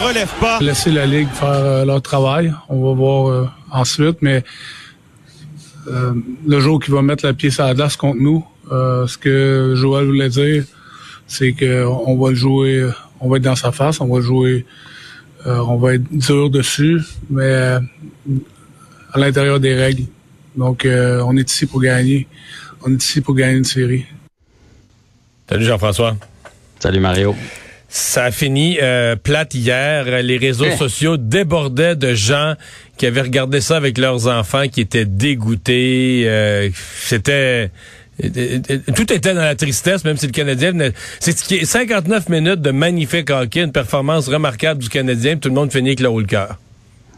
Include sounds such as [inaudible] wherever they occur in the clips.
Relève pas. laisser la Ligue faire euh, leur travail. On va voir euh, ensuite, mais euh, le jour qu'il va mettre la pied sur la glace contre nous, euh, ce que Joël voulait dire, c'est que on va le jouer, on va être dans sa face, on va le jouer, euh, on va être dur dessus, mais euh, à l'intérieur des règles. Donc, euh, on est ici pour gagner. On est ici pour gagner une série. Salut Jean-François. Salut Mario. Ça a fini euh, plate hier. Les réseaux Eh. sociaux débordaient de gens qui avaient regardé ça avec leurs enfants, qui étaient dégoûtés. Euh, C'était euh, tout était dans la tristesse, même si le Canadien venait- c'est ce qui est 59 minutes de magnifique hockey, une performance remarquable du Canadien, puis tout le monde finit avec le haut le cœur.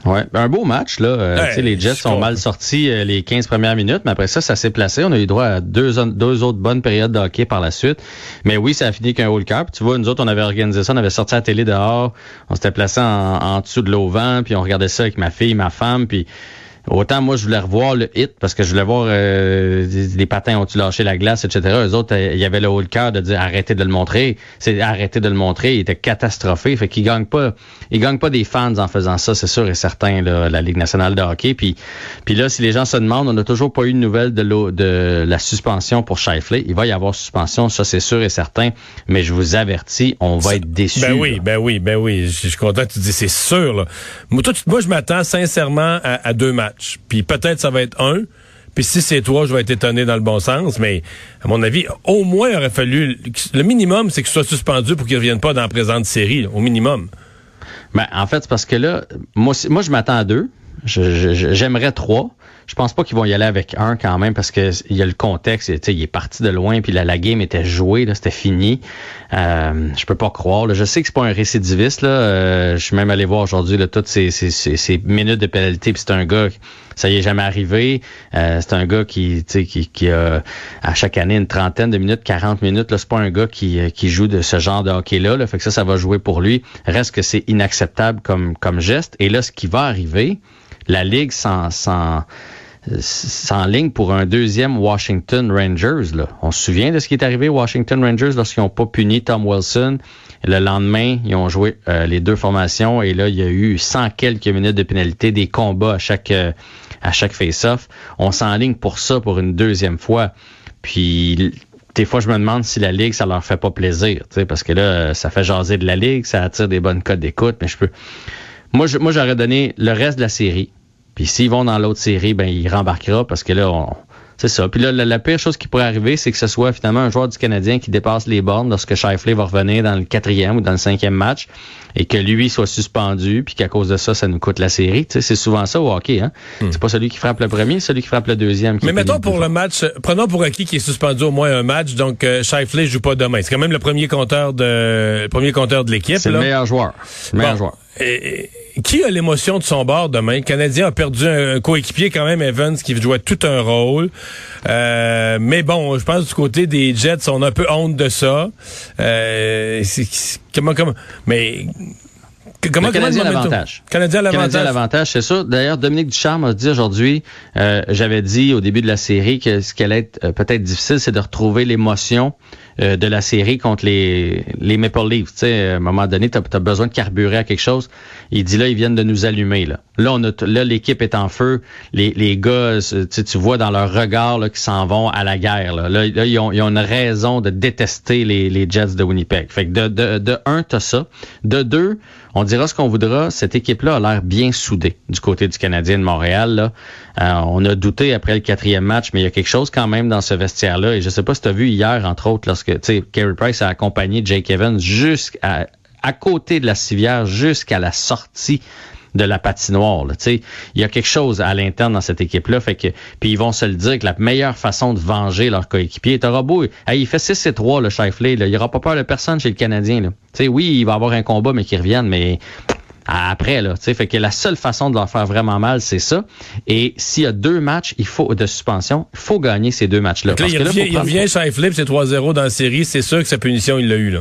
Ouais, ben, un beau match là. Euh, les Jets je sont mal sortis euh, les 15 premières minutes, mais après ça, ça s'est placé. On a eu droit à deux, deux autres bonnes périodes de hockey par la suite. Mais oui, ça a fini qu'un cœur. Puis Tu vois, nous autres, on avait organisé ça, on avait sorti la télé dehors, on s'était placé en, en dessous de l'auvent, puis on regardait ça avec ma fille, ma femme, puis Autant moi je voulais revoir le hit parce que je voulais voir euh, les patins ont-tu lâché la glace, etc. Eux autres, euh, il y avait le haut le cœur de dire arrêtez de le montrer. C'est arrêtez de le montrer. Il était catastrophé. Fait qu'ils gagnent pas. Ils gagnent pas des fans en faisant ça, c'est sûr et certain, là, la Ligue nationale de hockey. Puis, puis là, si les gens se demandent, on n'a toujours pas eu de nouvelles de, de la suspension pour Shifley. Il va y avoir suspension, ça c'est sûr et certain. Mais je vous avertis, on va être déçus. Ben oui, là. ben oui, ben oui. Je je suis content que tu dis c'est sûr. Là. Moi, toi, moi, je m'attends sincèrement à, à deux matchs. Puis peut-être ça va être un. Puis si c'est toi, je vais être étonné dans le bon sens. Mais à mon avis, au moins, il aurait fallu. Le minimum, c'est ce soit suspendu pour qu'il ne revienne pas dans la présente série. au minimum. Ben, en fait, parce que là, moi, moi je m'attends à deux. J'aimerais trois. Je pense pas qu'ils vont y aller avec un quand même parce que il y a le contexte. Il est parti de loin puis la, la game était jouée, là, c'était fini. Euh, je peux pas croire. Je sais que c'est pas un récidiviste. Là. Euh, je suis même allé voir aujourd'hui là, toutes ces, ces, ces, ces minutes de pénalité. Puis c'est un gars, ça y est jamais arrivé. Euh, c'est un gars qui, qui, qui a à chaque année une trentaine de minutes, 40 minutes. Là, c'est pas un gars qui, euh, joue de ce genre de hockey-là. Là. Fait que ça, ça va jouer pour lui. Reste que c'est inacceptable comme, comme geste. Et là, ce qui va arriver, la Ligue s'en, s'en, s'enligne pour un deuxième Washington Rangers. On se souvient de ce qui est arrivé aux Washington Rangers lorsqu'ils n'ont pas puni Tom Wilson. Le lendemain, ils ont joué euh, les deux formations et là, il y a eu 100 quelques minutes de pénalité, des combats à chaque, euh, chaque face-off. On s'enligne pour ça pour une deuxième fois. Puis des fois, je me demande si la Ligue, ça leur fait pas plaisir, parce que là, ça fait jaser de la Ligue, ça attire des bonnes codes d'écoute, mais je peux. Moi, je, moi, j'aurais donné le reste de la série. Puis s'ils vont dans l'autre série, ben il rembarquera parce que là, on, c'est ça. Puis là, la, la pire chose qui pourrait arriver, c'est que ce soit finalement un joueur du Canadien qui dépasse les bornes lorsque Shifley va revenir dans le quatrième ou dans le cinquième match et que lui soit suspendu, puis qu'à cause de ça, ça nous coûte la série. Tu sais, c'est souvent ça au hockey. Hein? C'est pas celui qui frappe le premier, c'est celui qui frappe le deuxième. qui Mais mettons pour le match, prenons pour acquis qui est suspendu au moins un match, donc euh, Shifley joue pas demain. C'est quand même le premier compteur de le premier compteur de l'équipe. C'est le meilleur joueur. Le meilleur Bon. joueur. Et- et qui a l'émotion de son bord demain? Le Canadien a perdu un, un coéquipier quand même, Evans, qui jouait tout un rôle. Euh, mais bon, je pense du côté des Jets, on a un peu honte de ça. Euh, comment, comment, mais comment, Le Canadien a momentum- l'avantage. Canadien l'avantage. l'avantage, c'est ça. D'ailleurs, Dominique Ducharme a dit aujourd'hui, euh, j'avais dit au début de la série que ce qui allait être euh, peut-être difficile, c'est de retrouver l'émotion euh, de la série contre les, les Maple Leafs. Tu sais, à un moment donné, tu as, besoin de carburer à quelque chose. Il dit là, ils viennent de nous allumer. Là, là, on a là l'équipe est en feu. Les, les gars, tu sais, tu vois dans leur regard qu'ils s'en vont à la guerre. Là, là, là, ils, ont, ils ont une raison de détester les, les Jets de Winnipeg. Fait que de, de, de un, t'as ça. De deux, on dira ce qu'on voudra, cette équipe-là a l'air bien soudée du côté du Canadien de Montréal. Là. Euh, on a douté après le quatrième match, mais il y a quelque chose quand même dans ce vestiaire-là. Et je sais pas si tu as vu hier, entre autres, sais, Carey Price a accompagné Jake Evans jusqu'à à côté de la civière jusqu'à la sortie de la patinoire. Il y a quelque chose à l'interne dans cette équipe-là. Fait que, puis ils vont se le dire que la meilleure façon de venger leur coéquipier est un robot. il fait 6 et 3, le Shifley. Il n'y aura pas peur de personne chez le Canadien. Là. oui, il va avoir un combat, mais qu'il revienne, mais après là, tu sais, fait que la seule façon de leur faire vraiment mal, c'est ça. Et s'il y a deux matchs, il faut de suspension, il faut gagner ces deux matchs-là. Là, il, revient, il revient chez Flip, c'est 3-0 dans la série, c'est sûr que sa punition, il l'a eu là.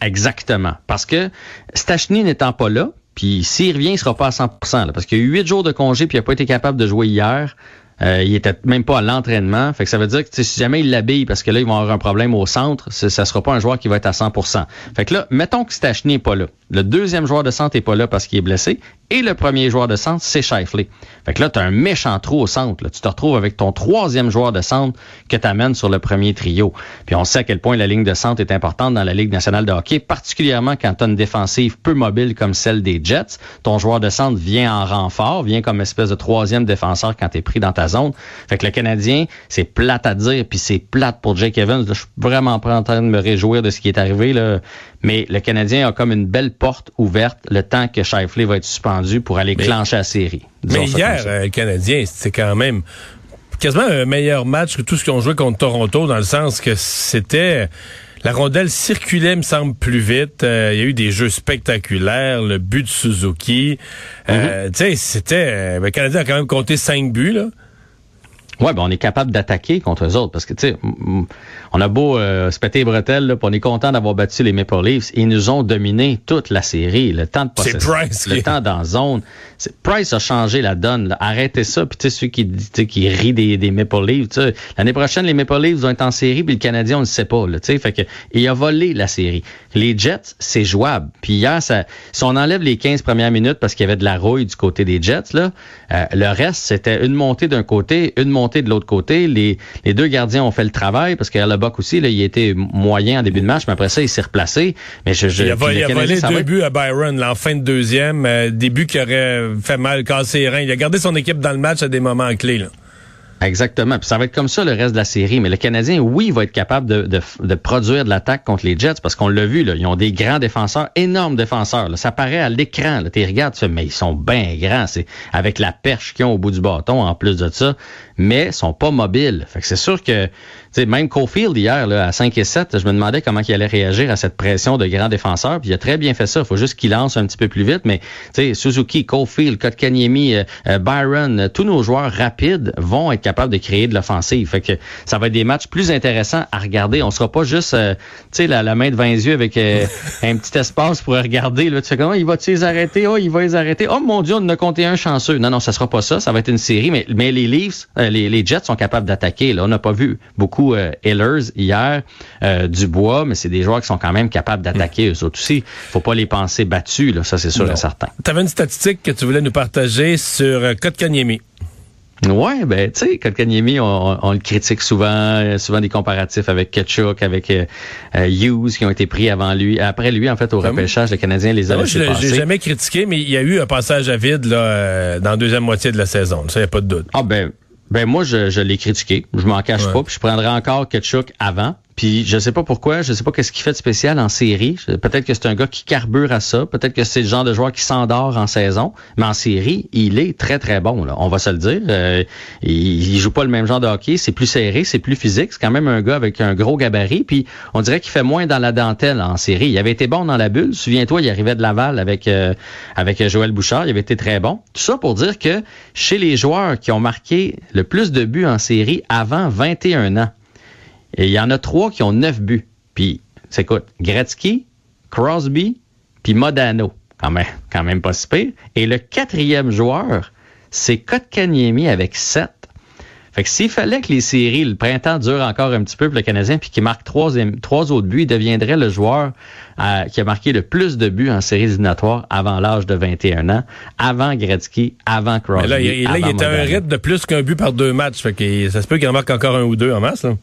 Exactement, parce que Stachny n'étant pas là, puis s'il revient, il sera pas à 100%, là, parce qu'il y a eu huit jours de congé, puis il n'a pas été capable de jouer hier. Euh, il était même pas à l'entraînement. Fait que ça veut dire que si jamais il l'habille, parce que là, ils vont avoir un problème au centre, ça sera pas un joueur qui va être à 100% Fait que là, mettons que Stachny n'est pas là. Le deuxième joueur de centre n'est pas là parce qu'il est blessé. Et le premier joueur de centre, c'est Shifley. Fait que là, tu as un méchant trou au centre. Tu te retrouves avec ton troisième joueur de centre que tu amènes sur le premier trio. Puis on sait à quel point la ligne de centre est importante dans la Ligue nationale de hockey, particulièrement quand tu as une défensive peu mobile comme celle des Jets. Ton joueur de centre vient en renfort, vient comme espèce de troisième défenseur quand tu es pris dans ta zone. Fait que le Canadien, c'est plate à dire, puis c'est plate pour Jake Evans. je suis vraiment pas en train de me réjouir de ce qui est arrivé. Là. Mais le Canadien a comme une belle porte ouverte le temps que Shifley va être suspendu pour aller clencher la série. Mais hier, euh, le Canadien, c'est quand même quasiment un meilleur match que tout ce ont joué contre Toronto, dans le sens que c'était... La rondelle circulait, me semble, plus vite. Euh, il y a eu des jeux spectaculaires, le but de Suzuki. Euh, mm-hmm. Tu sais, c'était... le Canadien a quand même compté cinq buts, là. Ouais, ben on est capable d'attaquer contre eux autres parce que tu sais, on a beau euh, se péter les bretelles, là, on est content d'avoir battu les Maple Leafs. Ils nous ont dominé toute la série, le temps de possession, le temps dans zone. Price a changé la donne. Arrêtez ça. Puis tu sais ceux qui qui rient des, des Maple Leafs, l'année prochaine les Maple Leafs vont être en série, puis le Canadien on ne sait pas. Là, fait que il a volé la série. Les Jets c'est jouable. Puis hier, ça, si on enlève les 15 premières minutes parce qu'il y avait de la rouille du côté des Jets, là, euh, le reste c'était une montée d'un côté, une montée de l'autre côté. Les, les deux gardiens ont fait le travail parce que Aussi, là, il était moyen en début de match, mais après ça, il s'est replacé. Mais je, il a, volé, deux buts à Byron en fin de deuxième, euh, des buts qui auraient fait mal, cassé les reins. Il a gardé son équipe dans le match à des moments clés. Là. Exactement. Puis ça va être comme ça le reste de la série. Mais le Canadien, oui, va être capable de, de, de produire de l'attaque contre les Jets parce qu'on l'a vu, là, ils ont des grands défenseurs, énormes défenseurs. Là. Ça paraît à l'écran. Tu regardes, tu mais ils sont bien grands. C'est avec la perche qu'ils ont au bout du bâton en plus de ça. Mais ils sont pas mobiles. Fait que c'est sûr que sais, même Cofield hier, là, à 5 et 7, je me demandais comment il allait réagir à cette pression de grands défenseurs. Puis il a très bien fait ça. Il faut juste qu'il lance un petit peu plus vite. Mais Suzuki, Cofield, Kotkaniemi, euh, euh, Byron, euh, tous nos joueurs rapides vont être capables de créer de l'offensive. Fait que ça va être des matchs plus intéressants à regarder. On sera pas juste sais, la, la, main devant les yeux avec un petit espace pour regarder. Là. Tu sais comment? Il va les arrêter? Oh, il va les arrêter. Oh mon Dieu, on a compté un chanceux. Non, non, ça sera pas ça. Ça va être une série. Mais, les Leafs, les Jets sont capables d'attaquer. Là, on n'a pas vu beaucoup beaucoup euh, hier, euh, Dubois, mais c'est des joueurs qui sont quand même capables d'attaquer eux autres aussi. Faut pas les penser battus, là, ça c'est sûr et certain. Tu avais une statistique que tu voulais nous partager sur euh, Kotkaniemi. Ouais, ben tu sais, Kotkaniemi, on, le critique souvent, souvent des comparatifs avec Ketchuk, avec euh, Hughes qui ont été pris avant lui, après lui en fait au ben repêchage, le Canadien les a Moi, laissés je l'ai jamais critiqué, mais il y a eu un passage à vide là dans la deuxième moitié de la saison. Ça y a pas de doute. Ah ben ben moi, je, je l'ai critiqué. Je m'en cache pas. Puis je prendrais encore Ketchuk avant. Puis je sais pas pourquoi, je sais pas qu'est-ce qu'il fait de spécial en série. Peut-être que c'est un gars qui carbure à ça, peut-être que c'est le genre de joueur qui s'endort en saison, mais en série, il est très très bon. On va se le dire. Euh, il, joue pas le même genre de hockey, c'est plus serré, c'est plus physique. C'est quand même un gars avec un gros gabarit. Puis on dirait qu'il fait moins dans la dentelle en série. Il avait été bon dans la bulle. Souviens-toi, il arrivait de Laval avec euh, avec Joël Bouchard. Il avait été très bon. Tout ça pour dire que chez les joueurs qui ont marqué le plus de buts en série avant 21 ans et il y en a trois qui ont neuf buts. Puis, c'est quoi? Gretzky, Crosby, puis Modano. Quand même, quand même pas si pire. Et le quatrième joueur, c'est Kotkaniemi avec sept. Fait que s'il fallait que les séries, le printemps dure encore un petit peu pour le Canadien, puis qu'il marque trois, trois autres buts, il deviendrait le joueur euh, qui a marqué le plus de buts en séries éliminatoires avant l'âge de 21 ans, avant Gretzky, avant Crosby. là, il, là, il était un rythme de plus qu'un but par deux matchs. Fait que ça se peut qu'il en marque encore un ou deux en masse. Là.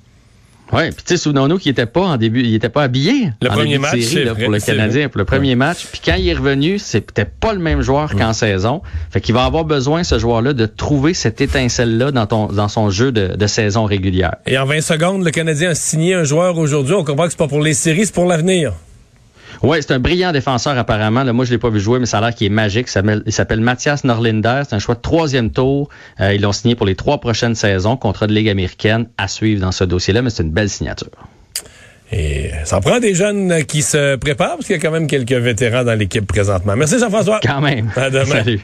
Oui, puis tu sais, souvenons-nous qu'il était pas en début, il était pas habillé. Le premier match, série, pour le Canadien, pour le premier match. Puis quand il est revenu, c'était pas le même joueur qu'en saison. Fait qu'il va avoir besoin, ce joueur-là, de trouver cette étincelle-là dans, ton, dans son jeu de, de, saison régulière. Et en 20 secondes, le Canadien a signé un joueur aujourd'hui. On comprend que c'est pas pour les séries, c'est pour l'avenir. Oui, c'est un brillant défenseur apparemment. Là, moi, je l'ai pas vu jouer, mais ça a l'air qu'il est magique. Il s'appelle Mathias Norlinder. C'est un choix de troisième tour. Euh, ils l'ont signé pour les trois prochaines saisons. Contrat de Ligue américaine à suivre dans ce dossier-là, mais c'est une belle signature. Et ça prend des jeunes qui se préparent parce qu'il y a quand même quelques vétérans dans l'équipe présentement. Merci Jean-François. Quand même. À demain. [laughs] Salut.